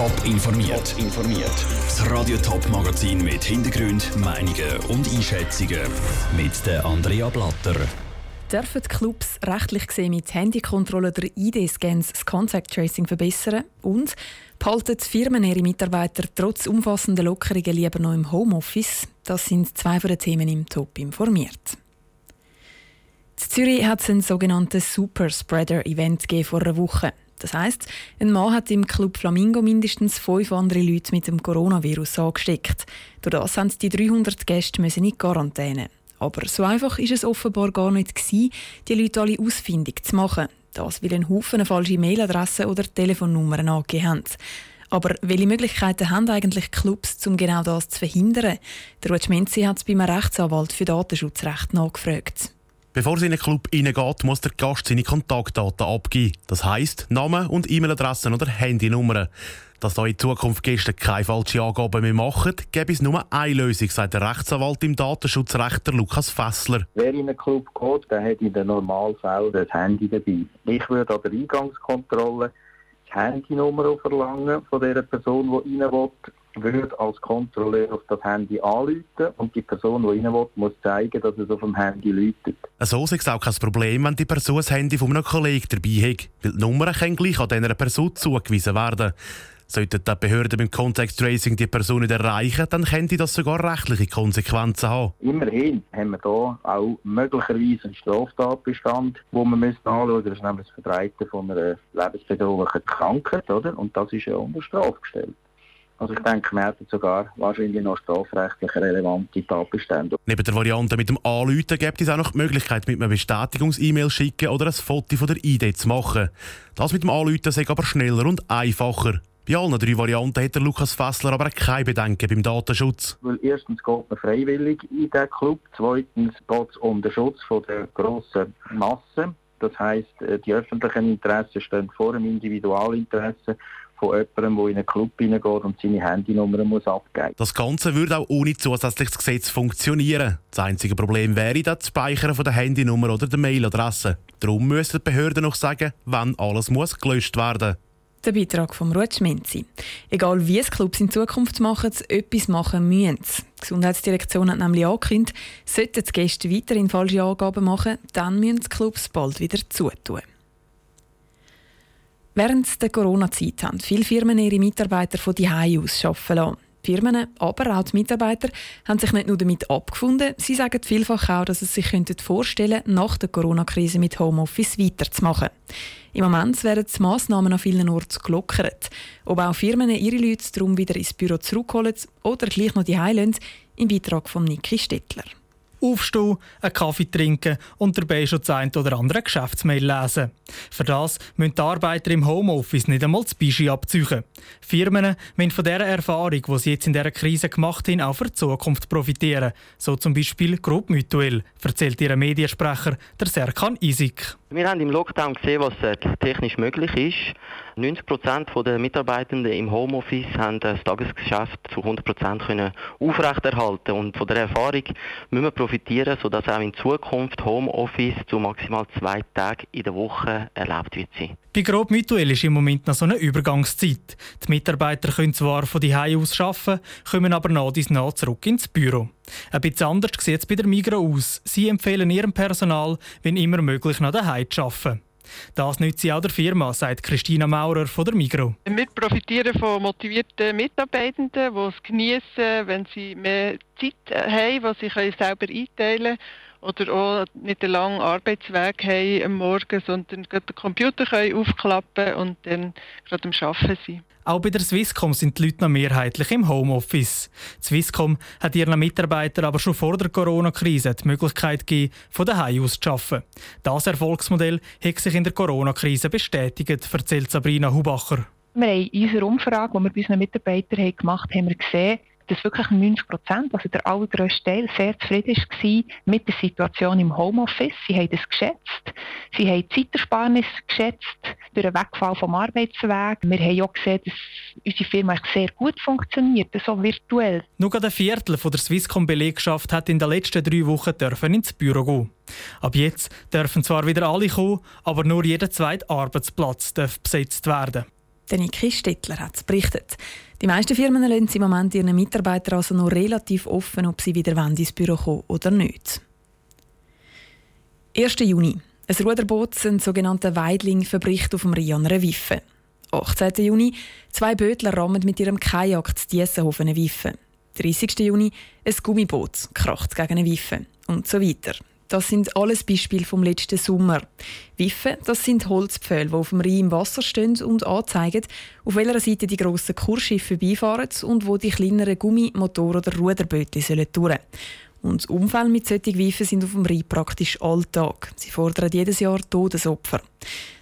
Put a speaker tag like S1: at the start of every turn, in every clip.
S1: Top informiert. informiert. Das Radio Top Magazin mit Hintergrund, Meinungen und Einschätzungen mit der Andrea Blatter.
S2: Dürfen die Clubs rechtlich gesehen mit Handykontrolle oder ID-Scans das Contact Tracing verbessern? Und behalten die Firmen ihre Mitarbeiter trotz umfassender Lockerungen lieber noch im Homeoffice? Das sind zwei von den Themen im Top informiert. In Zürich hat es ein sogenanntes Super Spreader Event vor einer Woche. Das heißt, ein Mann hat im Club Flamingo mindestens fünf andere Leute mit dem Coronavirus angesteckt. Durch das haben die 300 Gäste müssen in Quarantäne. Aber so einfach ist es offenbar gar nicht gewesen, die Leute alle ausfindig zu machen. Das, weil ein Haufen falsche Mailadressen oder Telefonnummern angegeben haben. Aber welche Möglichkeiten haben eigentlich Clubs, um genau das zu verhindern? Der Rutschmenzi hat es beim Rechtsanwalt für Datenschutzrecht nachgefragt.
S3: Bevor es in einen Club reingeht, muss der Gast seine Kontaktdaten abgeben. Das heisst Namen und E-Mail-Adressen oder Handynummern. Dass da in Zukunft Gäste keine falschen Angaben mehr machen, gäbe es nur eine Lösung, sagt der Rechtsanwalt im Datenschutzrechter Lukas Fessler.
S4: Wer in einen Club geht, der hat in den Normalfällen das Handy dabei. Ich würde an der Eingangskontrolle die Handynummer verlangen von der Person, die rein will würde als Kontrolleur auf das Handy anrufen und die Person, die rein will, muss zeigen, dass es auf dem Handy läutet.
S3: So ist es auch kein Problem, wenn die Person das Handy von einem Kollegen dabei hat, weil die Nummern können gleich an dieser Person zugewiesen werden. Sollten die Behörden beim Contact Tracing die Person nicht erreichen, dann könnte das sogar rechtliche Konsequenzen haben.
S4: Immerhin haben wir hier auch möglicherweise einen Straftatbestand, wo wir müssen anschauen müssen. Das ist nämlich das Verbreiten von einer lebensbedrohlichen Krankheit, oder? Und das ist ja unter Strafe gestellt. Also ich denke, wir hätten sogar wahrscheinlich noch strafrechtlich relevante Tatbestände.
S3: Neben der Variante mit dem Anrufen gibt es auch noch die Möglichkeit, mit einem Bestätigungs-E-Mail schicken oder ein Foto von der ID zu machen. Das mit dem Anrufen sei aber schneller und einfacher. Bei allen drei Varianten hat der Lukas Fessler aber keine Bedenken beim Datenschutz.
S4: Weil erstens geht man freiwillig in diesen Club, zweitens geht es um den Schutz von der grossen Masse. Das heisst, äh, die öffentlichen Interessen stehen vor dem Individualinteresse von jemandem, der in einen Club hineingeht und seine Handynummer muss abgeben
S3: Das Ganze würde auch ohne zusätzliches Gesetz funktionieren. Das einzige Problem wäre das Speichern von der Handynummer oder der Mailadresse. Darum müssen die Behörden noch sagen, wann alles muss gelöscht werden
S2: der Beitrag von Ruth Schminzi. Egal wie es Clubs in Zukunft machen, etwas machen müssen. Die Gesundheitsdirektion hat nämlich angekündigt, sollten die Gäste weiterhin falsche Angaben machen, dann müssen die Clubs bald wieder zutun. Während der Corona-Zeit haben viele Firmen ihre Mitarbeiter von die aus arbeiten lassen. Die Firmen, aber auch die Mitarbeiter, haben sich nicht nur damit abgefunden, sie sagen vielfach auch, dass sie sich vorstellen könnten, nach der Corona-Krise mit Homeoffice weiterzumachen. Im Moment werden die Massnahmen an vielen Orten gelockert. Ob auch Firmen ihre Leute darum wieder ins Büro zurückholen oder gleich noch die lassen, im Beitrag von Niki Stettler
S5: aufstehen, einen Kaffee trinken und dabei schon das ein oder andere Geschäftsmail lesen. Für das müssen die Arbeiter im Homeoffice nicht einmal das Bischi abziehen. Firmen müssen von dieser Erfahrung, die sie jetzt in dieser Krise gemacht haben, auch für die Zukunft profitieren. So zum Beispiel Group Mutuel, erzählt ihr Mediensprecher der Serkan Isik.
S6: Wir haben im Lockdown gesehen, was äh, technisch möglich ist. 90 Prozent der Mitarbeitenden im Homeoffice haben das Tagesgeschäft zu 100 Prozent aufrechterhalten. Und von der Erfahrung müssen wir profitieren, sodass auch in Zukunft Homeoffice zu maximal zwei Tagen in der Woche erlaubt wird.
S5: Bei Grob Mutuell ist im Moment noch so eine Übergangszeit. Die Mitarbeiter können zwar von die aus arbeiten, kommen aber nach dies nach zurück ins Büro. Ein bisschen anders sieht es bei der Migro aus. Sie empfehlen ihrem Personal, wenn immer möglich, nach daheim zu arbeiten. Das nützt sie auch der Firma, sagt Christina Maurer von der Migro.
S7: Wir profitieren von motivierten Mitarbeitenden, die es genießen, wenn sie mehr Zeit haben, die sie selber einteilen können oder auch nicht einen langen Arbeitsweg haben am Morgen, sondern den Computer können aufklappen und dann gerade am Arbeiten sein.
S5: Auch bei der Swisscom sind die Leute noch mehrheitlich im Homeoffice. Die Swisscom hat ihren Mitarbeitern aber schon vor der Corona-Krise die Möglichkeit gegeben, von daheim aus zu arbeiten. Das Erfolgsmodell hat sich in der Corona-Krise bestätigt, erzählt Sabrina Hubacher.
S8: Wir haben in unserer Umfrage, die wir bei unseren Mitarbeitern gemacht haben, haben wir gesehen, dass wirklich 90 Prozent, also der allergrößte Teil, sehr zufrieden war mit der Situation im Homeoffice. Sie haben das geschätzt. Sie haben Zeitersparnis geschätzt durch den Wegfall vom Arbeitsweg. Wir haben auch gesehen, dass unsere Firma sehr gut funktioniert, so virtuell.
S5: Nur ein Viertel der Swisscom-Belegschaft hat in den letzten drei Wochen dürfen ins Büro gehen. Ab jetzt dürfen zwar wieder alle kommen, aber nur jeder zweite Arbeitsplatz darf besetzt werden.
S2: Niki Stettler hat es berichtet. Die meisten Firmen lassen im Moment ihren Mitarbeitern also noch relativ offen, ob sie wieder ins Büro kommen oder nicht. 1. Juni. Ein Ruderboot, ein sogenannter Weidling, verbricht auf dem einer Wiffe. 18. Juni. Zwei Bötler rammen mit ihrem Kajak zu Diessenhofen eine Wiffe. 30. Juni. Ein Gummiboot kracht gegen eine Wiffe. Und so weiter. Das sind alles Beispiele vom letzten Sommer. Wiffe, das sind Holzpfähle, die auf dem Rhein im Wasser stehen und anzeigen, auf welcher Seite die grossen Kursschiffe vorbeifahren und wo die kleineren Gummi-, Motor- oder Ruderböte sollen. Und Unfälle mit solchen Wiffen sind auf dem Rhein praktisch Alltag. Sie fordern jedes Jahr Todesopfer.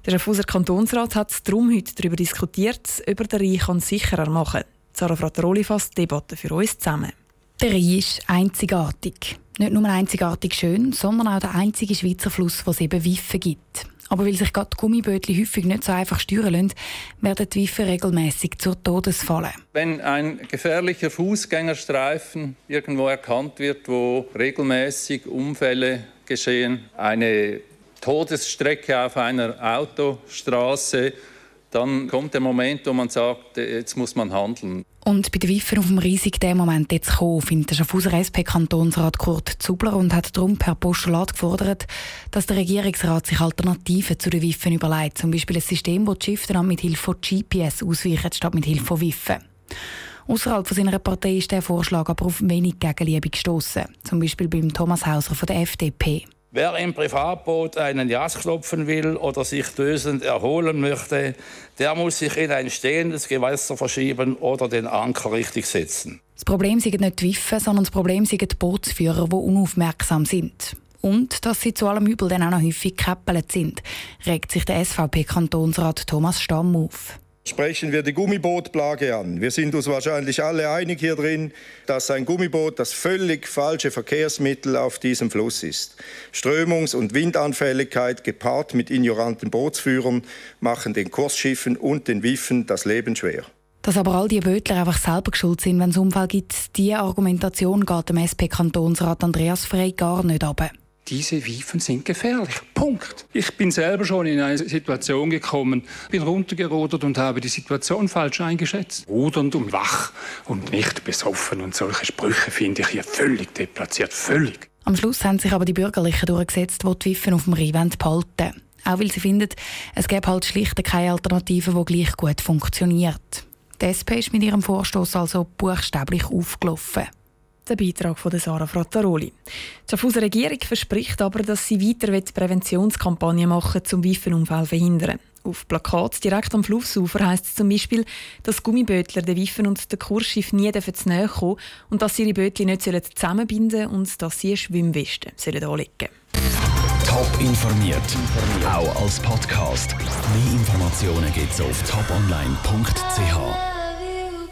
S2: Der Schaffhauser Kantonsrat hat darum heute darüber diskutiert, ob er den Rhein sicherer machen kann. Sarah Frattaroli fasst die Debatte für uns zusammen.
S9: Der Rhein ist einzigartig. Nicht nur einzigartig schön, sondern auch der einzige Schweizer Fluss, wo es eben Wiffen gibt. Aber weil sich gerade Gummibötchen häufig nicht so einfach steuern lassen, werden die Wiffen regelmäßig zur Todesfalle.
S10: Wenn ein gefährlicher Fußgängerstreifen irgendwo erkannt wird, wo regelmäßig Unfälle geschehen, eine Todesstrecke auf einer Autostraße, dann kommt der Moment, wo man sagt, jetzt muss man handeln.
S9: Und bei den Wiffen auf dem Riesig der Moment jetzt gekommen, findet der Schaffhauser SP-Kantonsrat Kurt Zubler und hat darum per Postulat gefordert, dass der Regierungsrat sich Alternativen zu den Wiffen überlegt. Zum Beispiel ein System, das die Schiffe dann mit Hilfe von GPS ausweichen, statt mit Hilfe von Wiffen. Außerhalb seiner Partei ist der Vorschlag aber auf wenig Gegenliebe gestoßen. Zum Beispiel beim Thomas Hauser von der FDP.
S11: Wer im Privatboot einen Jas klopfen will oder sich dösend erholen möchte, der muss sich in ein stehendes Gewässer verschieben oder den Anker richtig setzen.
S9: Das Problem sind nicht die Wiffe, sondern das Problem sind die Bootsführer, die unaufmerksam sind. Und dass sie zu allem Übel dann auch noch häufig gekäppelt sind, regt sich der SVP-Kantonsrat Thomas Stamm auf
S12: sprechen wir die Gummibootplage an. Wir sind uns wahrscheinlich alle einig hier drin, dass ein Gummiboot das völlig falsche Verkehrsmittel auf diesem Fluss ist. Strömungs- und Windanfälligkeit gepaart mit ignoranten Bootsführern machen den Kursschiffen und den Wiffen das Leben schwer.
S9: Dass aber all die Bötler einfach selber schuld sind, wenn es Unfall gibt, diese Argumentation geht dem SP-Kantonsrat Andreas Frey gar nicht ab
S13: diese Wifen sind gefährlich. Punkt. Ich bin selber schon in eine Situation gekommen, bin runtergerudert und habe die Situation falsch eingeschätzt. Rudernd und wach und nicht besoffen und solche Sprüche finde ich hier völlig deplatziert, völlig.
S9: Am Schluss haben sich aber die Bürgerlichen durchgesetzt, die die Wiffen auf dem Rhein behalten Auch weil sie finden, es gäbe halt schlicht keine Alternative, die gleich gut funktioniert. Die SP ist mit ihrem Vorstoß also buchstäblich aufgelaufen.
S2: Der Beitrag von Sarah Frattaroli. Die Schaffhauser Regierung verspricht aber, dass sie weiter Präventionskampagnen machen zum Wiffenunfall verhindern. Auf Plakat direkt am Flussufer heisst es zum Beispiel, dass Gummibötler den Wiffen und den Kursschiff nie zu näher kommen und dass sie ihre Bötchen nicht zusammenbinden sollen und dass sie eine anlegen sollen.
S1: Top informiert, auch als Podcast. Mehr Informationen gibt es auf toponline.ch.